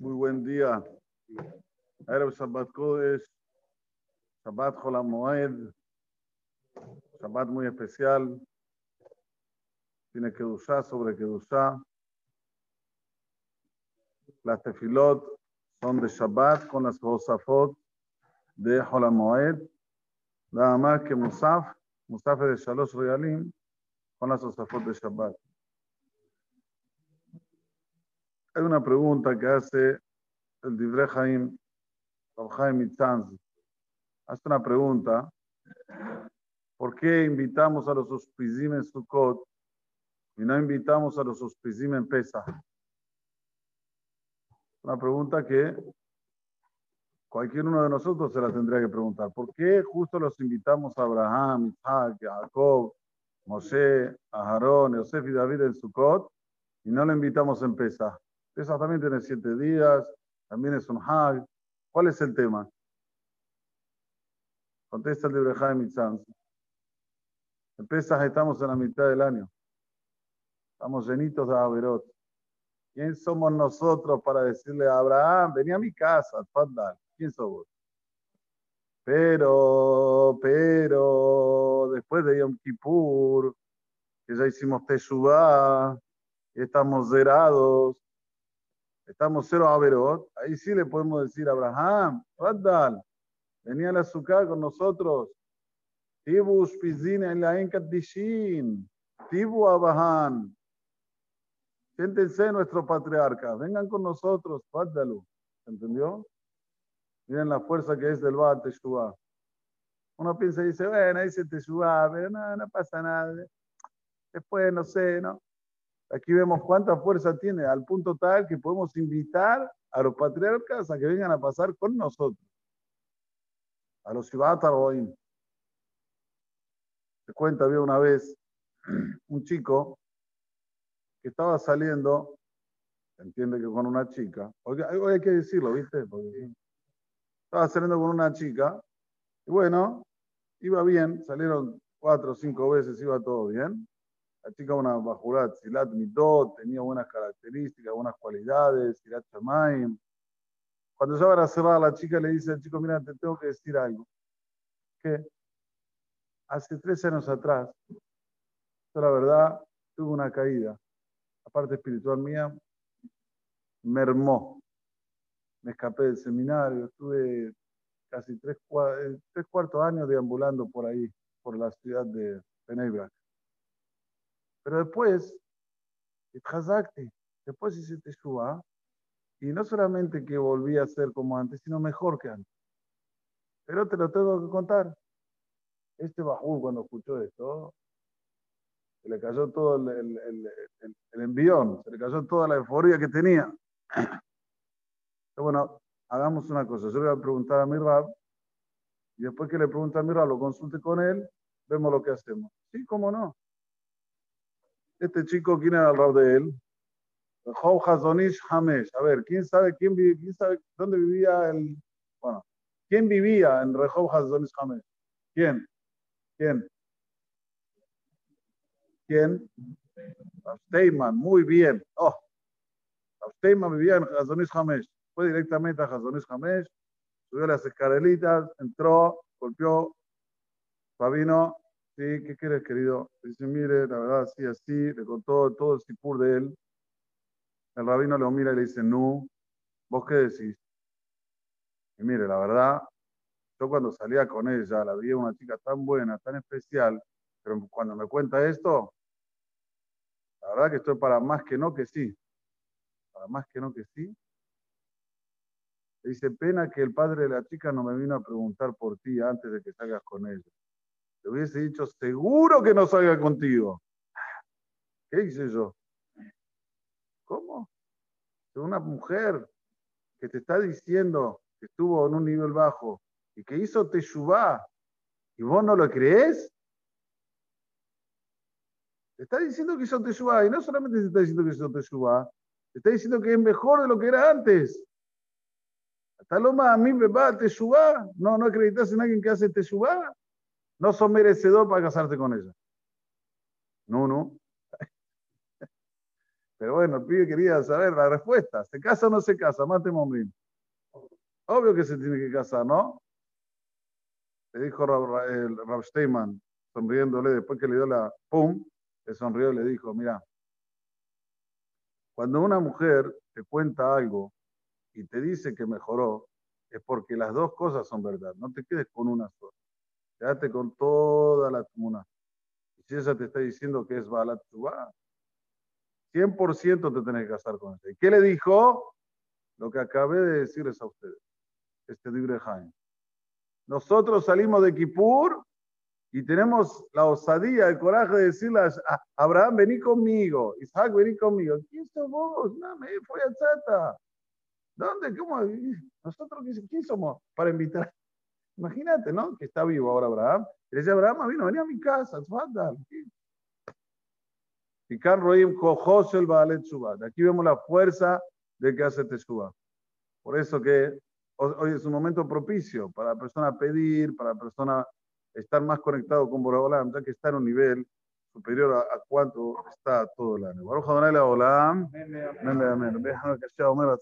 Muy buen día. Erev Shabbat Kodesh, Shabbat Moed, Shabbat muy especial. Tiene Kedushá sobre Kedushá. Las tefilot son de Shabbat con las Josafot de Moed. Nada más que Musaf, Musaf es de Shalosh Regalim con las Josafot de Shabbat. Hay una pregunta que hace el Divrei Haim, Haim Itzanz. Hace una pregunta. ¿Por qué invitamos a los hospizim en Sukkot y no invitamos a los hospizim en Pesach? Una pregunta que cualquier uno de nosotros se la tendría que preguntar. ¿Por qué justo los invitamos a Abraham, Isaac, Jacob, Moshe, a Aarón, Yosef y David en Sukkot y no lo invitamos en Pesach? Pesach también tiene siete días, también es un Hag. ¿Cuál es el tema? Contesta el de Jaime Mitzanz. En Pesach estamos en la mitad del año. Estamos llenitos de Averot. ¿Quién somos nosotros para decirle a Abraham, vení a mi casa, Fadal? ¿Quién somos? Pero, pero, después de Yom Kippur, que ya hicimos Teshuvah, estamos zerados, estamos cero Averot, ahí sí le podemos decir a Abraham, Fadal, vení al azúcar con nosotros. Tibu Shpizin en la Enkadishin, Tibu Abahan. Siéntense nuestro patriarca, vengan con nosotros, Fadalu. ¿Entendió? Miren la fuerza que es del Baal Teshuvah. Uno piensa y dice, bueno, dice Teshuvah, pero no, no pasa nada. Después, no sé, ¿no? Aquí vemos cuánta fuerza tiene, al punto tal que podemos invitar a los patriarcas a que vengan a pasar con nosotros. A los Shivat. Se cuenta, había una vez un chico que estaba saliendo, entiende que con una chica, hoy hay que decirlo, ¿viste? Estaba saliendo con una chica, y bueno, iba bien, salieron cuatro o cinco veces, iba todo bien. La chica una bajurat, silat mitot, tenía buenas características, buenas cualidades, silat chamaim. Cuando ya van a cerrar, la chica le dice al chico, mira, te tengo que decir algo. Que hace tres años atrás, yo la verdad tuve una caída. La parte espiritual mía mermó. Me escapé del seminario, estuve casi tres, tres cuartos años deambulando por ahí, por la ciudad de Penebrak. Pero después, después hice Teshuvah, y no solamente que volví a ser como antes, sino mejor que antes. Pero te lo tengo que contar. Este Bajú, cuando escuchó esto, se le cayó todo el, el, el, el, envión, se le cayó toda la euforia que tenía. Pero bueno, hagamos una cosa. Yo le voy a preguntar a mi Rab, y después que le pregunte a mi Rab, lo consulte con él, vemos lo que hacemos. Sí, cómo no. Este chico, ¿quién era el rab de él? Job Hazonish Hamesh. A ver, ¿quién sabe, quién, quién sabe dónde vivía el. Bueno, ¿quién vivía en Rehov Hazonish Hamesh? ¿Quién? ¿Quién? ¿Quién? Steyman, muy bien. Oh, Steyman vivía en Hazonish Hamesh. Fue directamente a Hazonish Hamesh, subió las escaleritas, entró, golpeó, Fabino, Sí, ¿qué quieres, querido? Dice, mire, la verdad, así, así, le contó todo el sipur de él. El rabino lo mira y le dice, no, ¿vos qué decís? Y mire, la verdad, yo cuando salía con ella, la veía una chica tan buena, tan especial, pero cuando me cuenta esto, la verdad que estoy para más que no que sí. Para más que no que sí. Le dice, pena que el padre de la chica no me vino a preguntar por ti antes de que salgas con ella. Le hubiese dicho, seguro que no salga contigo. ¿Qué hice yo? ¿Cómo? Una mujer que te está diciendo que estuvo en un nivel bajo y que hizo Teshuvah y vos no lo crees. Te está diciendo que hizo Teshuvah y no solamente te está diciendo que hizo Teshuvah, te está diciendo que es mejor de lo que era antes. Hasta lo a mí me va Teshuvah. No, no acreditas en alguien que hace Teshuvah no sos merecedor para casarte con ella. No, no. Pero bueno, el pibe quería saber la respuesta. ¿Se casa o no se casa? Mate Momrim. Obvio que se tiene que casar, ¿no? Le dijo Rav, Steinman, sonriéndole, después que le dio la pum, le sonrió y le dijo, mira, cuando una mujer te cuenta algo y te dice que mejoró, es porque las dos cosas son verdad. No te quedes con una sola. Quédate con toda la tuna. Y si ella te está diciendo que es Balat 100% te tenés que casar con ella. ¿Y qué le dijo? Lo que acabé de decirles a ustedes. Este libre Jaime. Nosotros salimos de Kippur y tenemos la osadía, el coraje de decirle a Abraham, vení conmigo, Isaac, vení conmigo. ¿Quién sos vos? No, me fui a Chata. ¿Dónde? ¿Cómo? Nosotros, ¿quién somos para invitar? Imagínate, ¿no? Que está vivo ahora Abraham. Y le dice, Abraham, vino, vení a mi casa, Y Roim el Baalet Aquí vemos la fuerza de que hace Teshuvah. Por eso que hoy es un momento propicio para la persona pedir, para la persona estar más conectado con Boraholam, ya que está en un nivel superior a, a cuánto está todo el año. Baruch Adonai Olam. Amén, amén.